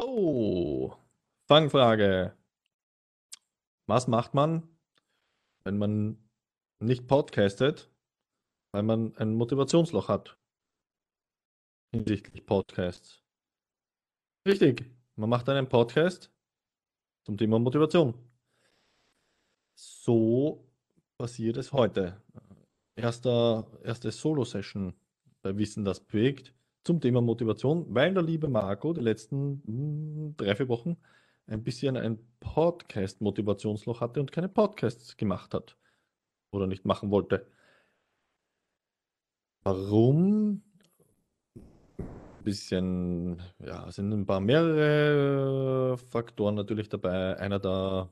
So, Fangfrage. Was macht man, wenn man nicht podcastet, weil man ein Motivationsloch hat hinsichtlich Podcasts? Richtig, man macht einen Podcast zum Thema Motivation. So passiert es heute. Erster, erste Solo-Session bei Wissen, das bewegt zum Thema Motivation, weil der liebe Marco die letzten hm, drei, vier Wochen ein bisschen ein Podcast-Motivationsloch hatte und keine Podcasts gemacht hat oder nicht machen wollte. Warum? Ein bisschen, ja, sind ein paar mehrere Faktoren natürlich dabei. Einer der,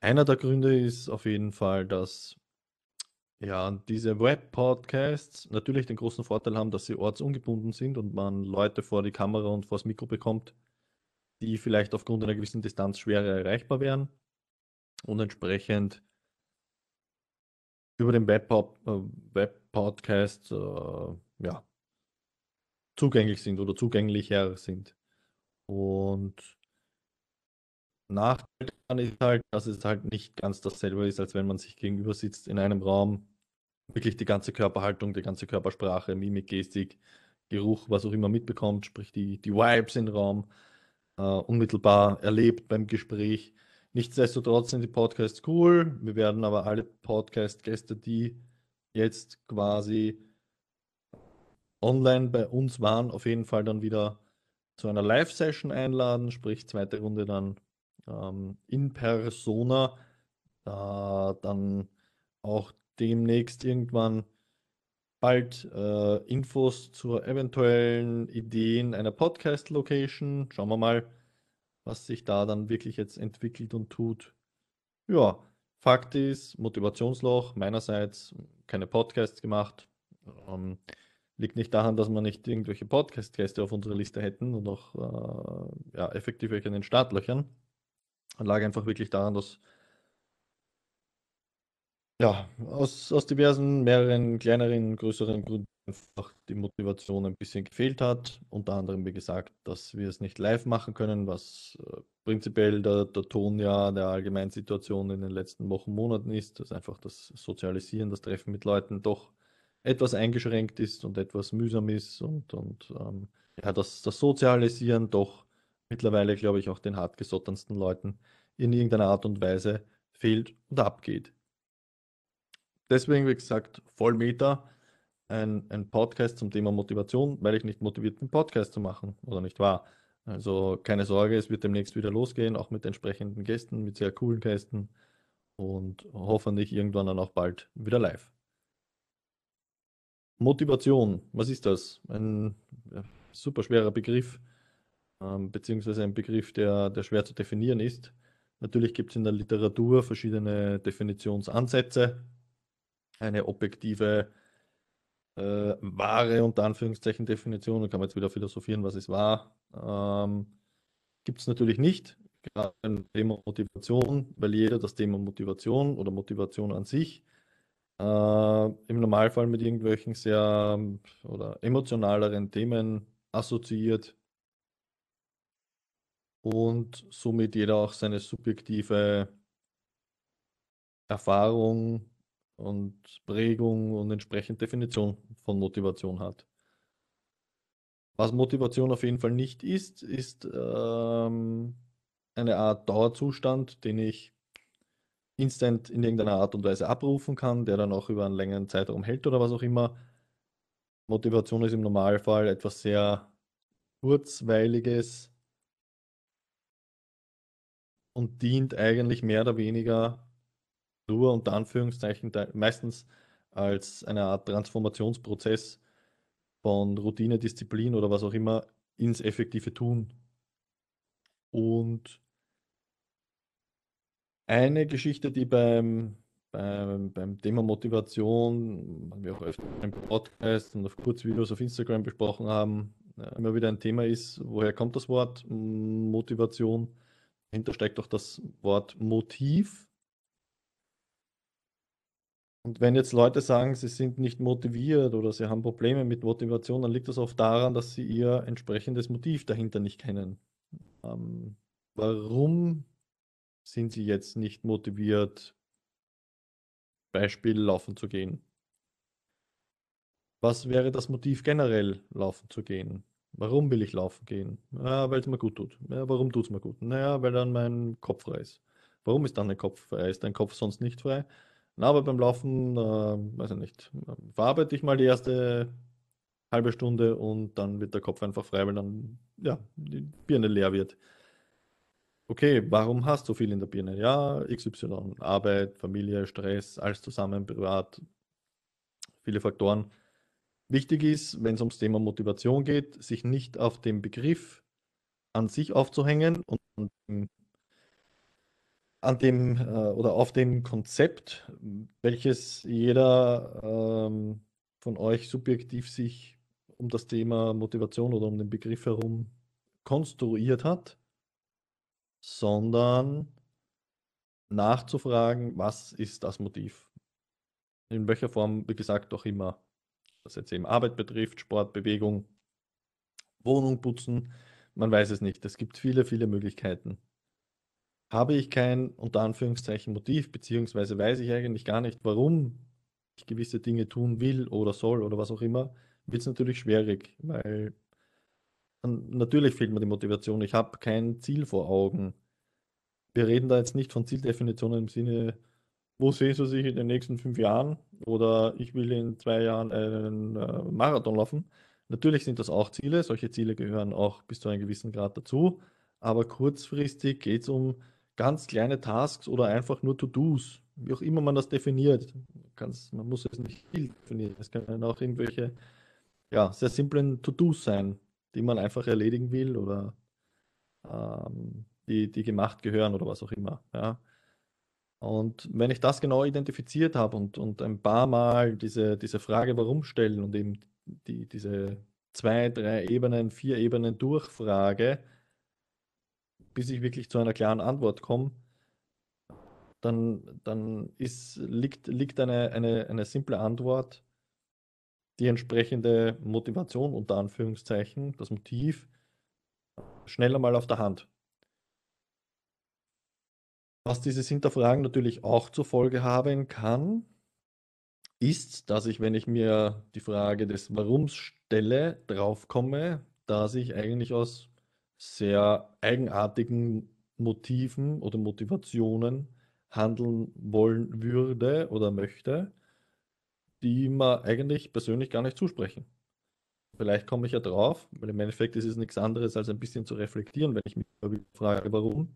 einer der Gründe ist auf jeden Fall, dass ja, diese Web-Podcasts natürlich den großen Vorteil haben, dass sie ortsungebunden sind und man Leute vor die Kamera und vors Mikro bekommt, die vielleicht aufgrund einer gewissen Distanz schwerer erreichbar wären und entsprechend über den Web-Podcast äh, ja, zugänglich sind oder zugänglicher sind. Und Nachteil daran ist halt, dass es halt nicht ganz dasselbe ist, als wenn man sich gegenüber sitzt in einem Raum, wirklich die ganze Körperhaltung, die ganze Körpersprache, Mimik, Gestik, Geruch, was auch immer mitbekommt, sprich die, die Vibes im Raum, äh, unmittelbar erlebt beim Gespräch. Nichtsdestotrotz sind die Podcasts cool. Wir werden aber alle Podcast-Gäste, die jetzt quasi online bei uns waren, auf jeden Fall dann wieder zu einer Live-Session einladen, sprich zweite Runde dann ähm, in persona, da dann auch demnächst irgendwann bald äh, Infos zur eventuellen Ideen einer Podcast-Location. Schauen wir mal, was sich da dann wirklich jetzt entwickelt und tut. Ja, Fakt ist, Motivationsloch meinerseits, keine Podcasts gemacht. Ähm, liegt nicht daran, dass wir nicht irgendwelche Podcast-Gäste auf unserer Liste hätten und auch äh, ja, effektiv in den Startlöchern lag einfach wirklich daran, dass ja, aus, aus diversen, mehreren kleineren, größeren Gründen einfach die Motivation ein bisschen gefehlt hat. Unter anderem, wie gesagt, dass wir es nicht live machen können, was äh, prinzipiell der, der Ton ja der allgemeinen Situation in den letzten Wochen, Monaten ist, dass einfach das Sozialisieren, das Treffen mit Leuten doch etwas eingeschränkt ist und etwas mühsam ist und, und ähm, ja, das, das Sozialisieren doch mittlerweile, glaube ich, auch den hartgesotternsten Leuten in irgendeiner Art und Weise fehlt und abgeht. Deswegen, wie gesagt, Vollmeter, ein, ein Podcast zum Thema Motivation, weil ich nicht motiviert bin, Podcast zu machen, oder nicht wahr? Also keine Sorge, es wird demnächst wieder losgehen, auch mit entsprechenden Gästen, mit sehr coolen Gästen und hoffentlich irgendwann dann auch bald wieder live. Motivation, was ist das? Ein super schwerer Begriff ähm, beziehungsweise ein Begriff, der, der schwer zu definieren ist. Natürlich gibt es in der Literatur verschiedene Definitionsansätze. Eine objektive, äh, wahre, unter Anführungszeichen, Definition, da kann man jetzt wieder philosophieren, was ist wahr, ähm, gibt es natürlich nicht. Gerade beim Thema Motivation, weil jeder das Thema Motivation oder Motivation an sich äh, im Normalfall mit irgendwelchen sehr oder emotionaleren Themen assoziiert und somit jeder auch seine subjektive Erfahrung und Prägung und entsprechend Definition von Motivation hat. Was Motivation auf jeden Fall nicht ist, ist ähm, eine Art Dauerzustand, den ich instant in irgendeiner Art und Weise abrufen kann, der dann auch über einen längeren Zeitraum hält oder was auch immer. Motivation ist im Normalfall etwas sehr kurzweiliges, und dient eigentlich mehr oder weniger nur unter Anführungszeichen meistens als eine Art Transformationsprozess von Routine, Disziplin oder was auch immer ins effektive Tun. Und eine Geschichte, die beim, beim, beim Thema Motivation, wir auch öfter im Podcast und auf Kurzvideos auf Instagram besprochen haben, äh, immer wieder ein Thema ist, woher kommt das Wort Motivation? Dahinter steckt auch das Wort Motiv. Und wenn jetzt Leute sagen, sie sind nicht motiviert oder sie haben Probleme mit Motivation, dann liegt das oft daran, dass sie ihr entsprechendes Motiv dahinter nicht kennen. Ähm, warum sind Sie jetzt nicht motiviert, Beispiel laufen zu gehen? Was wäre das Motiv generell, laufen zu gehen? Warum will ich laufen gehen? Ja, weil es mir gut tut. Ja, warum tut es mir gut? Naja, weil dann mein Kopf frei ist. Warum ist dann dein Kopf frei? Ist dein Kopf sonst nicht frei? Na, aber beim Laufen, äh, weiß ich nicht, verarbeite ich mal die erste halbe Stunde und dann wird der Kopf einfach frei, weil dann, ja, die Birne leer wird. Okay, warum hast du viel in der Birne? Ja, XY, Arbeit, Familie, Stress, alles zusammen, privat, viele Faktoren. Wichtig ist, wenn es ums Thema Motivation geht, sich nicht auf den Begriff an sich aufzuhängen und an dem äh, oder auf dem Konzept, welches jeder ähm, von euch subjektiv sich um das Thema Motivation oder um den Begriff herum konstruiert hat, sondern nachzufragen, was ist das Motiv? In welcher Form, wie gesagt, auch immer was jetzt eben Arbeit betrifft, Sport, Bewegung, Wohnung putzen, man weiß es nicht. Es gibt viele, viele Möglichkeiten. Habe ich kein unter Anführungszeichen Motiv, beziehungsweise weiß ich eigentlich gar nicht, warum ich gewisse Dinge tun will oder soll oder was auch immer, wird es natürlich schwierig, weil natürlich fehlt mir die Motivation. Ich habe kein Ziel vor Augen. Wir reden da jetzt nicht von Zieldefinitionen im Sinne, wo sehen Sie sich in den nächsten fünf Jahren? Oder ich will in zwei Jahren einen äh, Marathon laufen. Natürlich sind das auch Ziele. Solche Ziele gehören auch bis zu einem gewissen Grad dazu. Aber kurzfristig geht es um ganz kleine Tasks oder einfach nur To-Dos, wie auch immer man das definiert. Ganz, man muss es nicht viel definieren. Es können auch irgendwelche ja, sehr simplen To-Dos sein, die man einfach erledigen will oder ähm, die, die gemacht gehören oder was auch immer. Ja. Und wenn ich das genau identifiziert habe und, und ein paar Mal diese, diese Frage warum stellen und eben die, diese zwei, drei Ebenen, vier Ebenen durchfrage, bis ich wirklich zu einer klaren Antwort komme, dann, dann ist, liegt, liegt eine, eine, eine simple Antwort, die entsprechende Motivation unter Anführungszeichen, das Motiv, schneller mal auf der Hand. Was dieses Hinterfragen natürlich auch zur Folge haben kann, ist, dass ich, wenn ich mir die Frage des Warums stelle, draufkomme, dass ich eigentlich aus sehr eigenartigen Motiven oder Motivationen handeln wollen würde oder möchte, die mir eigentlich persönlich gar nicht zusprechen. Vielleicht komme ich ja drauf, weil im Endeffekt ist es nichts anderes als ein bisschen zu reflektieren, wenn ich mich frage, warum.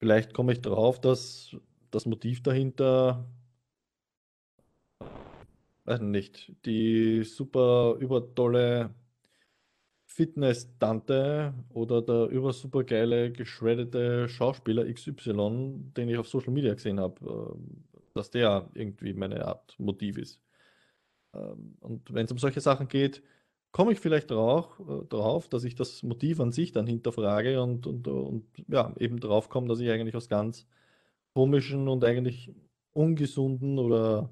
Vielleicht komme ich darauf, dass das Motiv dahinter, weiß nicht, die super übertolle Fitness-Tante oder der über super geile, geschreddete Schauspieler XY, den ich auf Social Media gesehen habe, äh, dass der irgendwie meine Art Motiv ist. Ähm, und wenn es um solche Sachen geht, komme ich vielleicht drauf, äh, drauf, dass ich das Motiv an sich dann hinterfrage und, und, und ja, eben drauf komme, dass ich eigentlich aus ganz komischen und eigentlich ungesunden oder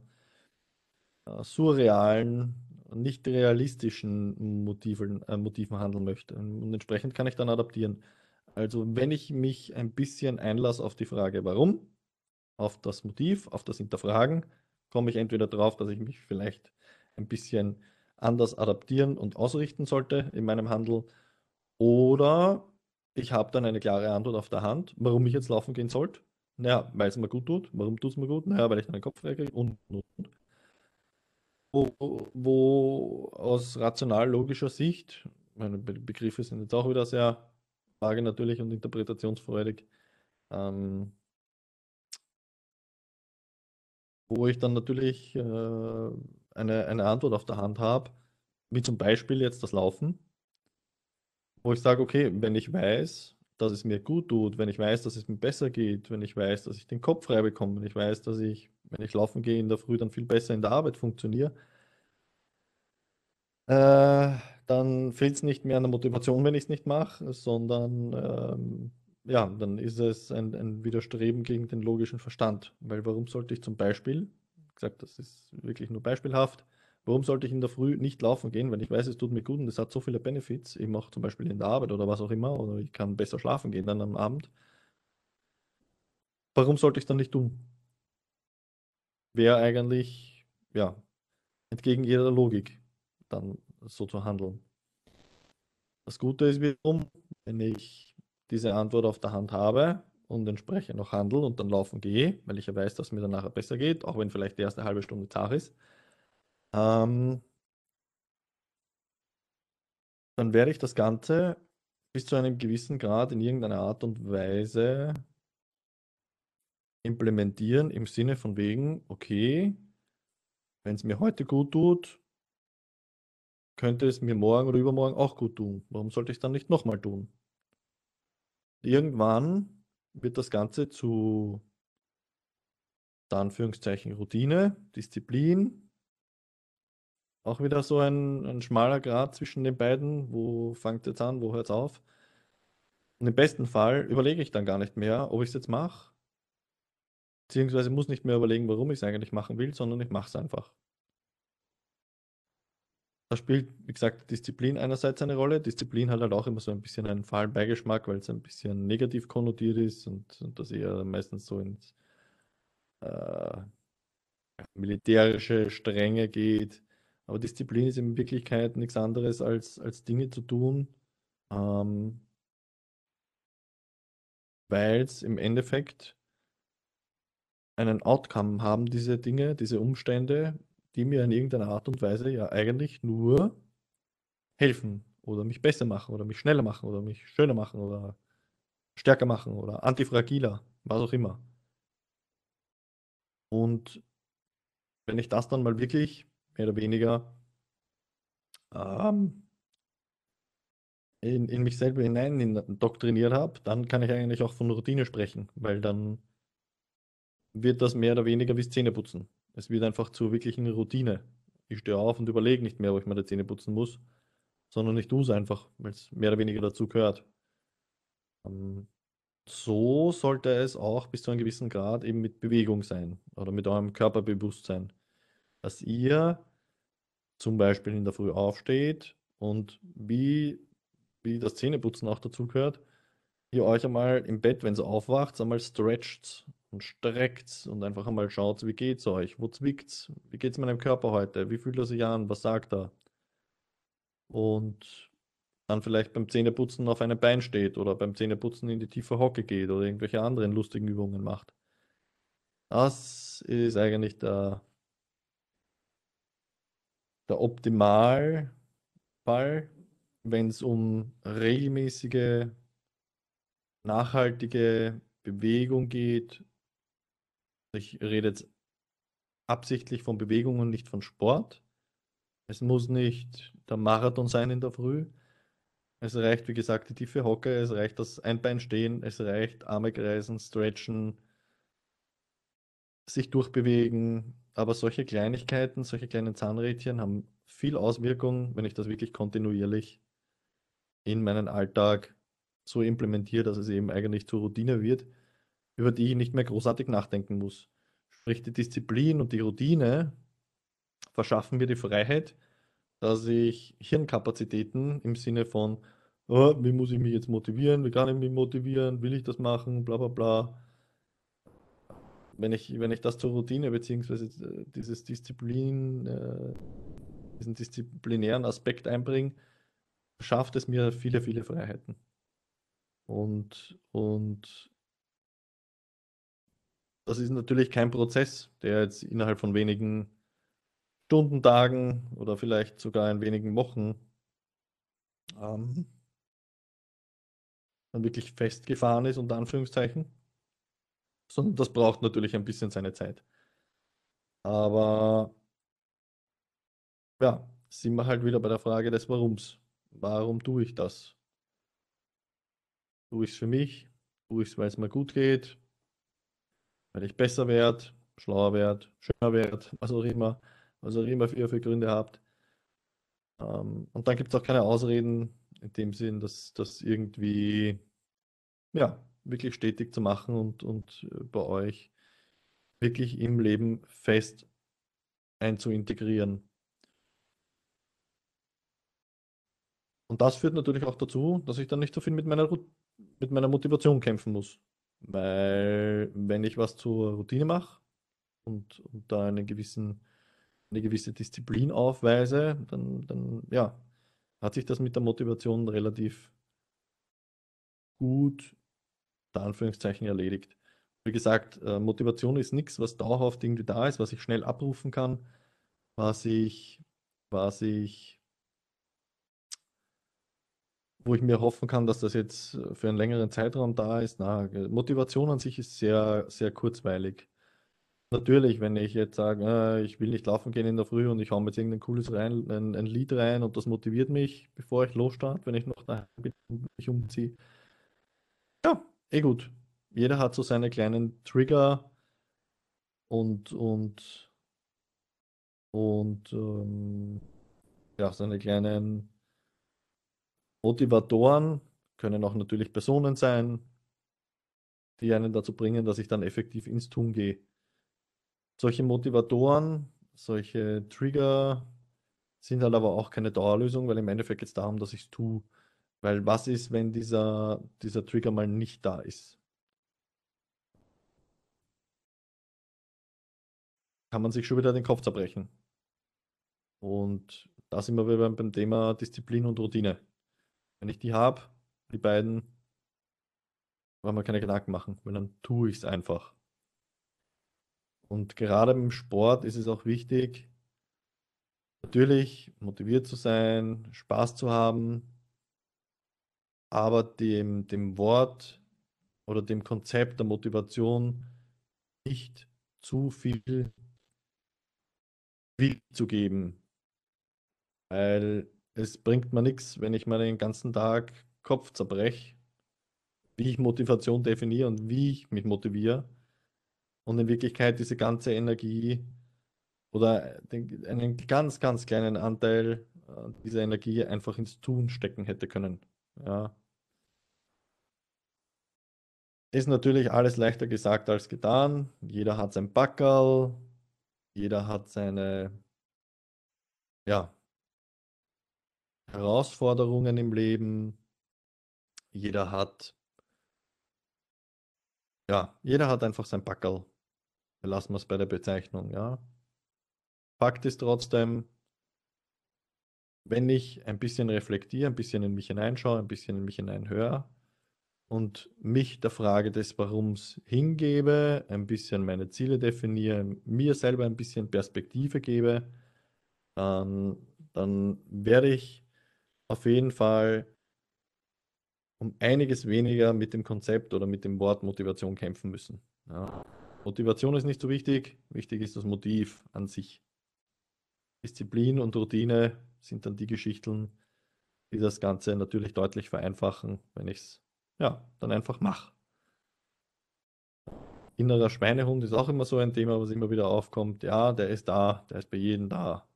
äh, surrealen, nicht realistischen Motiven, äh, Motiven handeln möchte. Und entsprechend kann ich dann adaptieren. Also wenn ich mich ein bisschen einlasse auf die Frage, warum, auf das Motiv, auf das Hinterfragen, komme ich entweder drauf, dass ich mich vielleicht ein bisschen anders adaptieren und ausrichten sollte in meinem Handel. Oder ich habe dann eine klare Antwort auf der Hand, warum ich jetzt laufen gehen sollte. Naja, weil es mir gut tut. Warum tut es mir gut? Naja, weil ich den Kopf frei kriege und, und, und. Wo, wo aus rational-logischer Sicht, meine Begriffe sind jetzt auch wieder sehr vage natürlich und interpretationsfreudig, ähm, wo ich dann natürlich äh, eine, eine Antwort auf der Hand habe, wie zum Beispiel jetzt das Laufen, wo ich sage, okay, wenn ich weiß, dass es mir gut tut, wenn ich weiß, dass es mir besser geht, wenn ich weiß, dass ich den Kopf frei bekomme, wenn ich weiß, dass ich, wenn ich laufen gehe in der Früh, dann viel besser in der Arbeit funktioniere, äh, dann fehlt es nicht mehr an der Motivation, wenn ich es nicht mache, sondern ähm, ja, dann ist es ein, ein Widerstreben gegen den logischen Verstand. Weil warum sollte ich zum Beispiel, gesagt, das ist wirklich nur beispielhaft, Warum sollte ich in der Früh nicht laufen gehen, wenn ich weiß, es tut mir gut und es hat so viele Benefits, eben auch zum Beispiel in der Arbeit oder was auch immer, oder ich kann besser schlafen gehen dann am Abend. Warum sollte ich es dann nicht tun? Wäre eigentlich, ja, entgegen jeder Logik, dann so zu handeln. Das Gute ist wiederum, wenn ich diese Antwort auf der Hand habe und entsprechend noch handle und dann laufen gehe, weil ich ja weiß, dass es mir dann nachher besser geht, auch wenn vielleicht die erste halbe Stunde zart ist, ähm, dann werde ich das Ganze bis zu einem gewissen Grad in irgendeiner Art und Weise implementieren im Sinne von wegen, okay, wenn es mir heute gut tut, könnte es mir morgen oder übermorgen auch gut tun. Warum sollte ich es dann nicht nochmal tun? Irgendwann wird das Ganze zu Anführungszeichen Routine, Disziplin. Auch wieder so ein, ein schmaler Grad zwischen den beiden. Wo fängt jetzt an, wo hört es auf? Und im besten Fall überlege ich dann gar nicht mehr, ob ich es jetzt mache. Beziehungsweise muss nicht mehr überlegen, warum ich es eigentlich machen will, sondern ich mache es einfach. Da spielt, wie gesagt, Disziplin einerseits eine Rolle. Disziplin hat halt auch immer so ein bisschen einen fahlen Beigeschmack, weil es ein bisschen negativ konnotiert ist und, und das eher meistens so ins äh, militärische Strenge geht. Aber Disziplin ist in Wirklichkeit nichts anderes als, als Dinge zu tun, ähm, weil es im Endeffekt einen Outcome haben, diese Dinge, diese Umstände, die mir in irgendeiner Art und Weise ja eigentlich nur helfen oder mich besser machen oder mich schneller machen oder mich schöner machen oder stärker machen oder antifragiler, was auch immer. Und wenn ich das dann mal wirklich mehr oder weniger ähm, in, in mich selber hinein indoktriniert habe, dann kann ich eigentlich auch von Routine sprechen, weil dann wird das mehr oder weniger wie Zähneputzen. Es wird einfach zur wirklichen Routine. Ich stehe auf und überlege nicht mehr, ob ich meine Zähne putzen muss, sondern ich tue es einfach, weil es mehr oder weniger dazu gehört. Ähm, so sollte es auch bis zu einem gewissen Grad eben mit Bewegung sein oder mit eurem Körperbewusstsein. Dass ihr zum Beispiel in der Früh aufsteht und wie, wie das Zähneputzen auch dazu gehört, ihr euch einmal im Bett, wenn ihr aufwacht, einmal stretcht und streckt und einfach einmal schaut, wie geht's euch, wo zwickt's, wie geht's meinem Körper heute, wie fühlt er sich an, was sagt er? Und dann vielleicht beim Zähneputzen auf einem Bein steht oder beim Zähneputzen in die tiefe Hocke geht oder irgendwelche anderen lustigen Übungen macht. Das ist eigentlich der, der Optimalfall, wenn es um regelmäßige, nachhaltige Bewegung geht ich rede jetzt absichtlich von Bewegung und nicht von Sport. Es muss nicht der Marathon sein in der Früh. Es reicht, wie gesagt, die tiefe Hocke, es reicht das Einbeinstehen, es reicht Arme kreisen, stretchen, sich durchbewegen. Aber solche Kleinigkeiten, solche kleinen Zahnrädchen haben viel Auswirkung, wenn ich das wirklich kontinuierlich in meinen Alltag so implementiere, dass es eben eigentlich zur Routine wird über die ich nicht mehr großartig nachdenken muss. Sprich, die Disziplin und die Routine verschaffen mir die Freiheit, dass ich Hirnkapazitäten im Sinne von, oh, wie muss ich mich jetzt motivieren, wie kann ich mich motivieren, will ich das machen, bla bla bla. Wenn ich, wenn ich das zur Routine beziehungsweise äh, dieses Disziplin, äh, diesen disziplinären Aspekt einbringe, schafft es mir viele, viele Freiheiten. Und, und das ist natürlich kein Prozess, der jetzt innerhalb von wenigen Stunden, Tagen oder vielleicht sogar in wenigen Wochen ähm, dann wirklich festgefahren ist, unter Anführungszeichen, sondern das braucht natürlich ein bisschen seine Zeit. Aber ja, sind wir halt wieder bei der Frage des Warums. Warum tue ich das? Tue ich es für mich? Tue ich es, weil es mir gut geht? weil ich besser werde, schlauer werde, schöner werde, was auch immer, was auch immer ihr für Gründe habt. Ähm, und dann gibt es auch keine Ausreden in dem Sinn, dass das irgendwie ja, wirklich stetig zu machen und, und äh, bei euch wirklich im Leben fest einzuintegrieren. Und das führt natürlich auch dazu, dass ich dann nicht so viel mit meiner, mit meiner Motivation kämpfen muss. Weil wenn ich was zur Routine mache und, und da einen gewissen, eine gewisse Disziplin aufweise, dann, dann ja, hat sich das mit der Motivation relativ gut da Anführungszeichen, erledigt. Wie gesagt, äh, Motivation ist nichts, was dauerhaft irgendwie da ist, was ich schnell abrufen kann, was ich, was ich, wo ich mir hoffen kann, dass das jetzt für einen längeren Zeitraum da ist. Na, Motivation an sich ist sehr, sehr kurzweilig. Natürlich, wenn ich jetzt sage, äh, ich will nicht laufen gehen in der Früh und ich hau mir jetzt irgendein cooles rein, ein, ein Lied rein und das motiviert mich, bevor ich losstarte, wenn ich noch daheim bin und mich umziehe. Eh gut. Jeder hat so seine kleinen Trigger und, und, und ähm, ja, seine kleinen Motivatoren können auch natürlich Personen sein, die einen dazu bringen, dass ich dann effektiv ins Tun gehe. Solche Motivatoren, solche Trigger sind halt aber auch keine Dauerlösung, weil im Endeffekt geht es darum, dass ich es tue. Weil was ist, wenn dieser, dieser Trigger mal nicht da ist? Kann man sich schon wieder den Kopf zerbrechen. Und da sind wir wieder beim Thema Disziplin und Routine. Wenn ich die habe, die beiden, brauchen wir keine Gedanken machen, weil dann tue ich es einfach. Und gerade im Sport ist es auch wichtig, natürlich motiviert zu sein, Spaß zu haben, aber dem, dem Wort oder dem Konzept der Motivation nicht zu viel Gewicht zu geben. Weil es bringt mir nichts, wenn ich meinen ganzen Tag Kopf zerbreche, wie ich Motivation definiere und wie ich mich motiviere und in Wirklichkeit diese ganze Energie oder den, einen ganz, ganz kleinen Anteil äh, dieser Energie einfach ins Tun stecken hätte können. Ja. Ist natürlich alles leichter gesagt als getan. Jeder hat sein Backerl, jeder hat seine ja, Herausforderungen im Leben. Jeder hat ja, jeder hat einfach sein Backerl. Lassen wir es bei der Bezeichnung, ja. Fakt ist trotzdem, wenn ich ein bisschen reflektiere, ein bisschen in mich hineinschaue, ein bisschen in mich hineinhöre und mich der Frage des Warums hingebe, ein bisschen meine Ziele definiere, mir selber ein bisschen Perspektive gebe, dann, dann werde ich auf jeden Fall um einiges weniger mit dem Konzept oder mit dem Wort Motivation kämpfen müssen. Ja. Motivation ist nicht so wichtig, wichtig ist das Motiv an sich. Disziplin und Routine sind dann die Geschichten, die das Ganze natürlich deutlich vereinfachen, wenn ich es ja, dann einfach mache. Innerer Schweinehund ist auch immer so ein Thema, was immer wieder aufkommt. Ja, der ist da, der ist bei jedem da.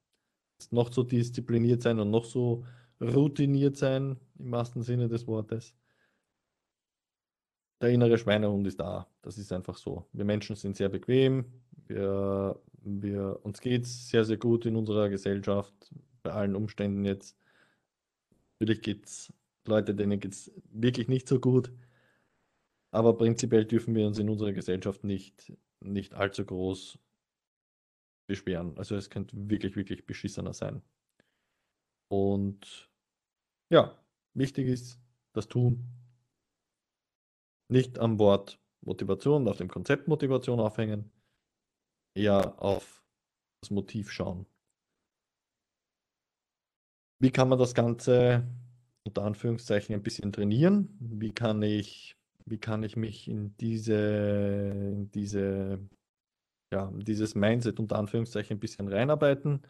Noch so diszipliniert sein und noch so routiniert sein, im wahrsten Sinne des Wortes der innere Schweinehund ist da. Das ist einfach so. Wir Menschen sind sehr bequem. Wir, wir, uns geht es sehr, sehr gut in unserer Gesellschaft, bei allen Umständen jetzt. Natürlich gibt es Leute, denen geht es wirklich nicht so gut. Aber prinzipiell dürfen wir uns in unserer Gesellschaft nicht, nicht allzu groß beschweren. Also es könnte wirklich, wirklich beschissener sein. Und ja, wichtig ist das Tun, nicht am Wort Motivation, auf dem Konzept Motivation aufhängen, eher auf das Motiv schauen. Wie kann man das Ganze unter Anführungszeichen ein bisschen trainieren? Wie kann ich, wie kann ich mich in diese, in diese, ja, dieses Mindset unter Anführungszeichen ein bisschen reinarbeiten?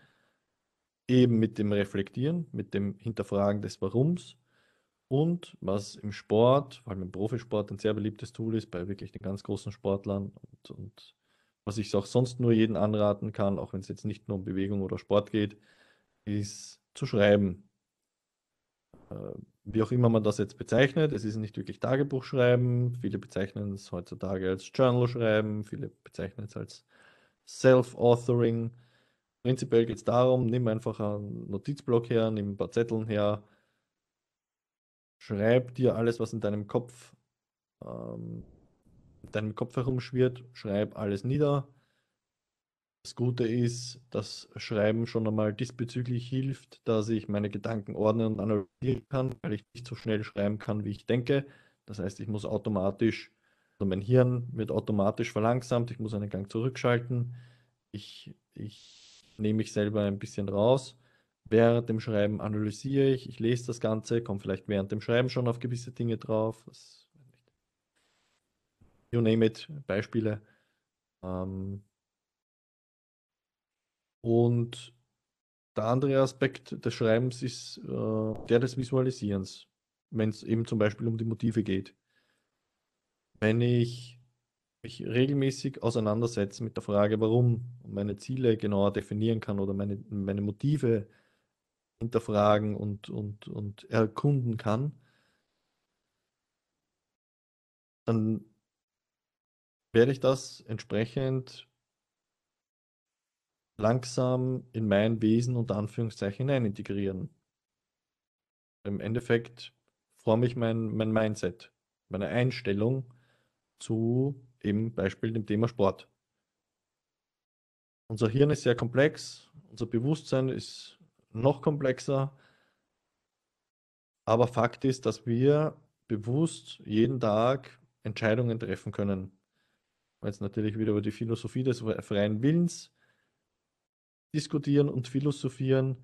Eben mit dem Reflektieren, mit dem Hinterfragen des Warums und was im Sport, vor allem im Profisport, ein sehr beliebtes Tool ist bei wirklich den ganz großen Sportlern und, und was ich auch sonst nur jedem anraten kann, auch wenn es jetzt nicht nur um Bewegung oder Sport geht, ist zu schreiben. Äh, wie auch immer man das jetzt bezeichnet, es ist nicht wirklich Tagebuch schreiben. Viele bezeichnen es heutzutage als Journal schreiben, viele bezeichnen es als Self-Authoring. Prinzipiell geht es darum, nimm einfach einen Notizblock her, nimm ein paar Zetteln her, schreib dir alles, was in deinem Kopf, ähm, in deinem Kopf herumschwirrt, schreib alles nieder. Das Gute ist, dass Schreiben schon einmal diesbezüglich hilft, dass ich meine Gedanken ordnen und analysieren kann, weil ich nicht so schnell schreiben kann, wie ich denke. Das heißt, ich muss automatisch, also mein Hirn wird automatisch verlangsamt, ich muss einen Gang zurückschalten. Ich, ich nehme mich selber ein bisschen raus. Während dem Schreiben analysiere ich, ich lese das Ganze, komme vielleicht während dem Schreiben schon auf gewisse Dinge drauf. Was, you name it, Beispiele. Ähm, und der andere Aspekt des Schreibens ist äh, der des Visualisierens, wenn es eben zum Beispiel um die Motive geht. Wenn ich mich regelmäßig auseinandersetze mit der Frage, warum und meine Ziele genauer definieren kann oder meine, meine Motive hinterfragen und, und, und erkunden kann, dann werde ich das entsprechend langsam in mein Wesen unter Anführungszeichen hinein integrieren. Im Endeffekt forme ich mein, mein Mindset, meine Einstellung zu eben Beispiel dem Thema Sport. Unser Hirn ist sehr komplex, unser Bewusstsein ist noch komplexer, aber Fakt ist, dass wir bewusst jeden Tag Entscheidungen treffen können. Jetzt natürlich wieder über die Philosophie des freien Willens diskutieren und philosophieren.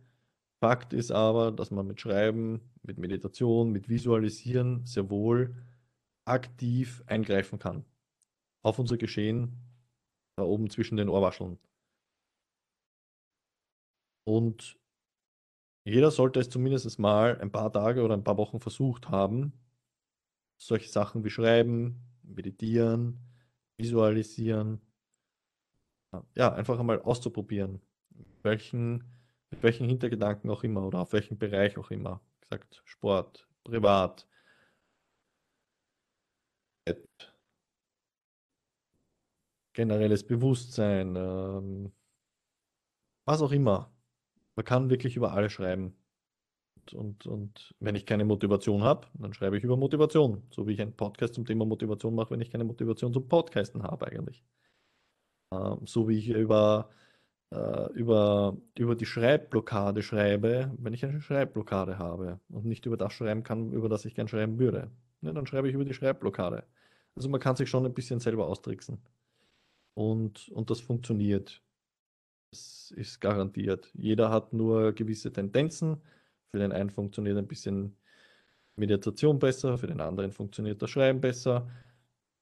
Fakt ist aber, dass man mit Schreiben, mit Meditation, mit Visualisieren sehr wohl aktiv eingreifen kann auf unser Geschehen da oben zwischen den Ohrwascheln. Und jeder sollte es zumindest mal ein paar Tage oder ein paar Wochen versucht haben, solche Sachen wie Schreiben, Meditieren, Visualisieren, ja, einfach einmal auszuprobieren welchen, mit welchen Hintergedanken auch immer oder auf welchem Bereich auch immer. Gesagt, Sport, privat, generelles Bewusstsein, ähm, was auch immer. Man kann wirklich über alles schreiben. Und, und, und wenn ich keine Motivation habe, dann schreibe ich über Motivation. So wie ich einen Podcast zum Thema Motivation mache, wenn ich keine Motivation zum Podcasten habe eigentlich. Ähm, so wie ich über äh, über, über die Schreibblockade schreibe, wenn ich eine Schreibblockade habe und nicht über das schreiben kann, über das ich gern schreiben würde. Ja, dann schreibe ich über die Schreibblockade. Also man kann sich schon ein bisschen selber austricksen. Und, und das funktioniert. Das ist garantiert. Jeder hat nur gewisse Tendenzen. Für den einen funktioniert ein bisschen Meditation besser, für den anderen funktioniert das Schreiben besser.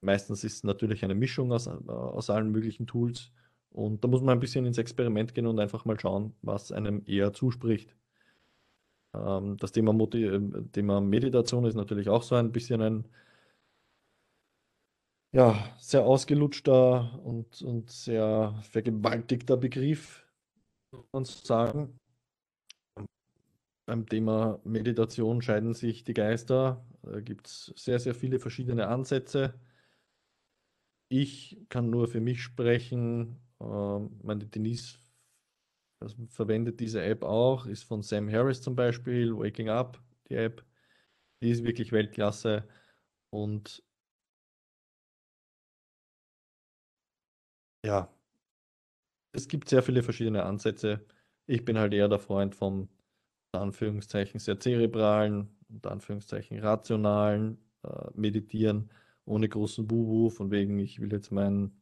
Meistens ist es natürlich eine Mischung aus, aus allen möglichen Tools. Und da muss man ein bisschen ins Experiment gehen und einfach mal schauen, was einem eher zuspricht. Ähm, das Thema, äh, Thema Meditation ist natürlich auch so ein bisschen ein ja, sehr ausgelutschter und, und sehr vergewaltigter Begriff, muss man sagen. Beim Thema Meditation scheiden sich die Geister. Da gibt es sehr, sehr viele verschiedene Ansätze. Ich kann nur für mich sprechen. Ähm, meine Denise verwendet diese App auch, ist von Sam Harris zum Beispiel, Waking Up, die App. Die ist wirklich Weltklasse. Und ja, es gibt sehr viele verschiedene Ansätze. Ich bin halt eher der Freund vom, Anführungszeichen, sehr zerebralen, unter Anführungszeichen rationalen äh, Meditieren ohne großen Bubu, von wegen, ich will jetzt mein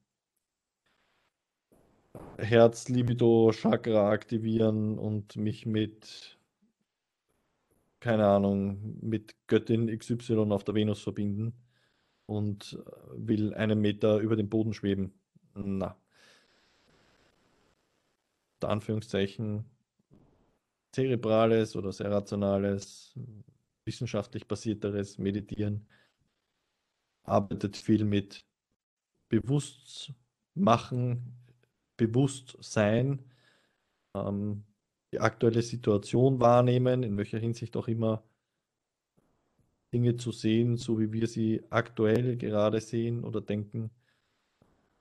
Herz, Libido, Chakra aktivieren und mich mit, keine Ahnung, mit Göttin XY auf der Venus verbinden und will einen Meter über dem Boden schweben. Na. Der Anführungszeichen zerebrales oder sehr rationales, wissenschaftlich basierteres Meditieren arbeitet viel mit Bewusstmachen, Bewusstsein, ähm, die aktuelle Situation wahrnehmen, in welcher Hinsicht auch immer Dinge zu sehen, so wie wir sie aktuell gerade sehen oder denken,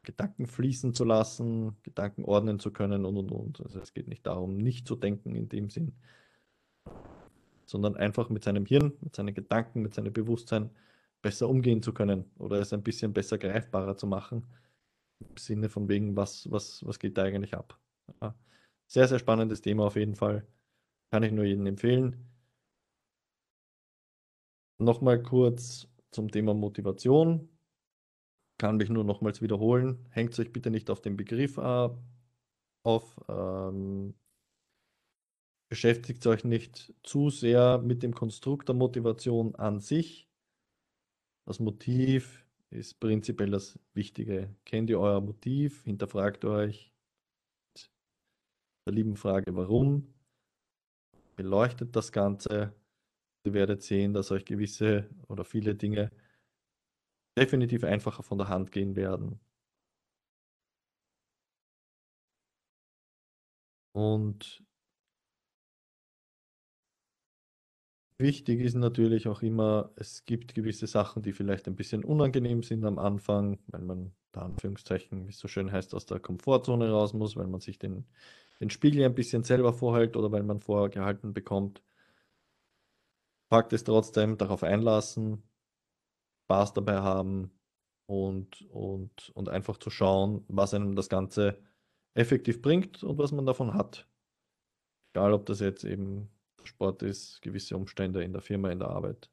Gedanken fließen zu lassen, Gedanken ordnen zu können und und und. Also es geht nicht darum, nicht zu denken in dem Sinn, sondern einfach mit seinem Hirn, mit seinen Gedanken, mit seinem Bewusstsein besser umgehen zu können oder es ein bisschen besser greifbarer zu machen. Im Sinne von wegen, was, was, was geht da eigentlich ab? Ja. Sehr, sehr spannendes Thema auf jeden Fall. Kann ich nur jedem empfehlen. Nochmal kurz zum Thema Motivation. Kann mich nur nochmals wiederholen. Hängt euch bitte nicht auf den Begriff äh, auf. Ähm, beschäftigt euch nicht zu sehr mit dem Konstrukt der Motivation an sich. Das Motiv ist prinzipiell das Wichtige. Kennt ihr euer Motiv? Hinterfragt euch der lieben Frage, warum? Beleuchtet das Ganze. Ihr werdet sehen, dass euch gewisse oder viele Dinge definitiv einfacher von der Hand gehen werden. Und wichtig ist natürlich auch immer, es gibt gewisse Sachen, die vielleicht ein bisschen unangenehm sind am Anfang, weil man da Anführungszeichen, wie es so schön heißt, aus der Komfortzone raus muss, weil man sich den, den Spiegel ein bisschen selber vorhält oder weil man vorgehalten bekommt. Fakt ist trotzdem, darauf einlassen, Spaß dabei haben und, und, und einfach zu schauen, was einem das Ganze effektiv bringt und was man davon hat. Egal, ob das jetzt eben Sport ist, gewisse Umstände in der Firma, in der Arbeit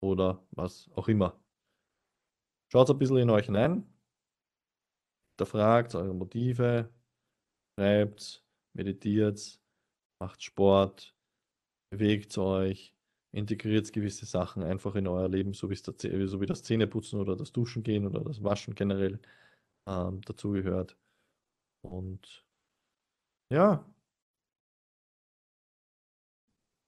oder was auch immer. Schaut ein bisschen in euch hinein, hinterfragt eure Motive, schreibt, meditiert, macht Sport, bewegt euch, integriert gewisse Sachen einfach in euer Leben, so, so wie das Zähneputzen oder das Duschen gehen oder das Waschen generell ähm, dazugehört. Und ja,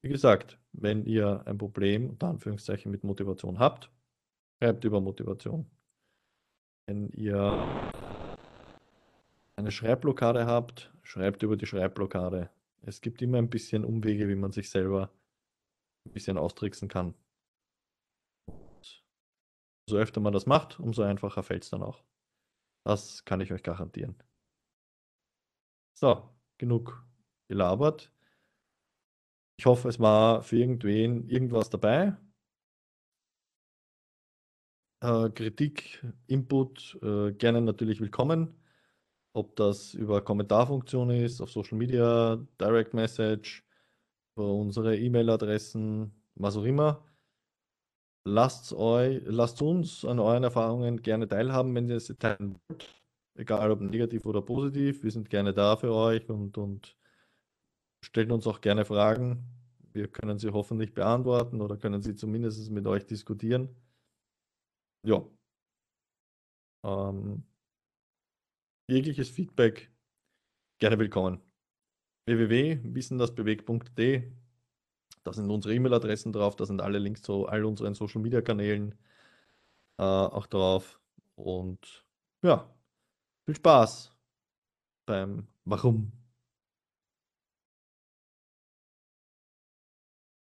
wie gesagt, wenn ihr ein Problem, unter Anführungszeichen, mit Motivation habt, schreibt über Motivation. Wenn ihr eine Schreibblockade habt, schreibt über die Schreibblockade. Es gibt immer ein bisschen Umwege, wie man sich selber ein bisschen austricksen kann. So öfter man das macht, umso einfacher fällt es dann auch. Das kann ich euch garantieren. So, genug gelabert. Ich hoffe, es war für irgendwen irgendwas dabei. Äh, Kritik, Input, äh, gerne natürlich willkommen. Ob das über Kommentarfunktion ist, auf Social Media, Direct Message, über unsere E-Mail-Adressen, was auch immer. Lasst, euch, lasst uns an euren Erfahrungen gerne teilhaben, wenn ihr sie teilen wollt. Egal ob negativ oder positiv. Wir sind gerne da für euch und, und Stellt uns auch gerne Fragen. Wir können sie hoffentlich beantworten oder können sie zumindest mit euch diskutieren. Ja. Ähm, jegliches Feedback gerne willkommen. www.wissendasbewegt.de Da sind unsere E-Mail-Adressen drauf, da sind alle Links zu all unseren Social Media Kanälen äh, auch drauf. Und ja, viel Spaß beim Warum.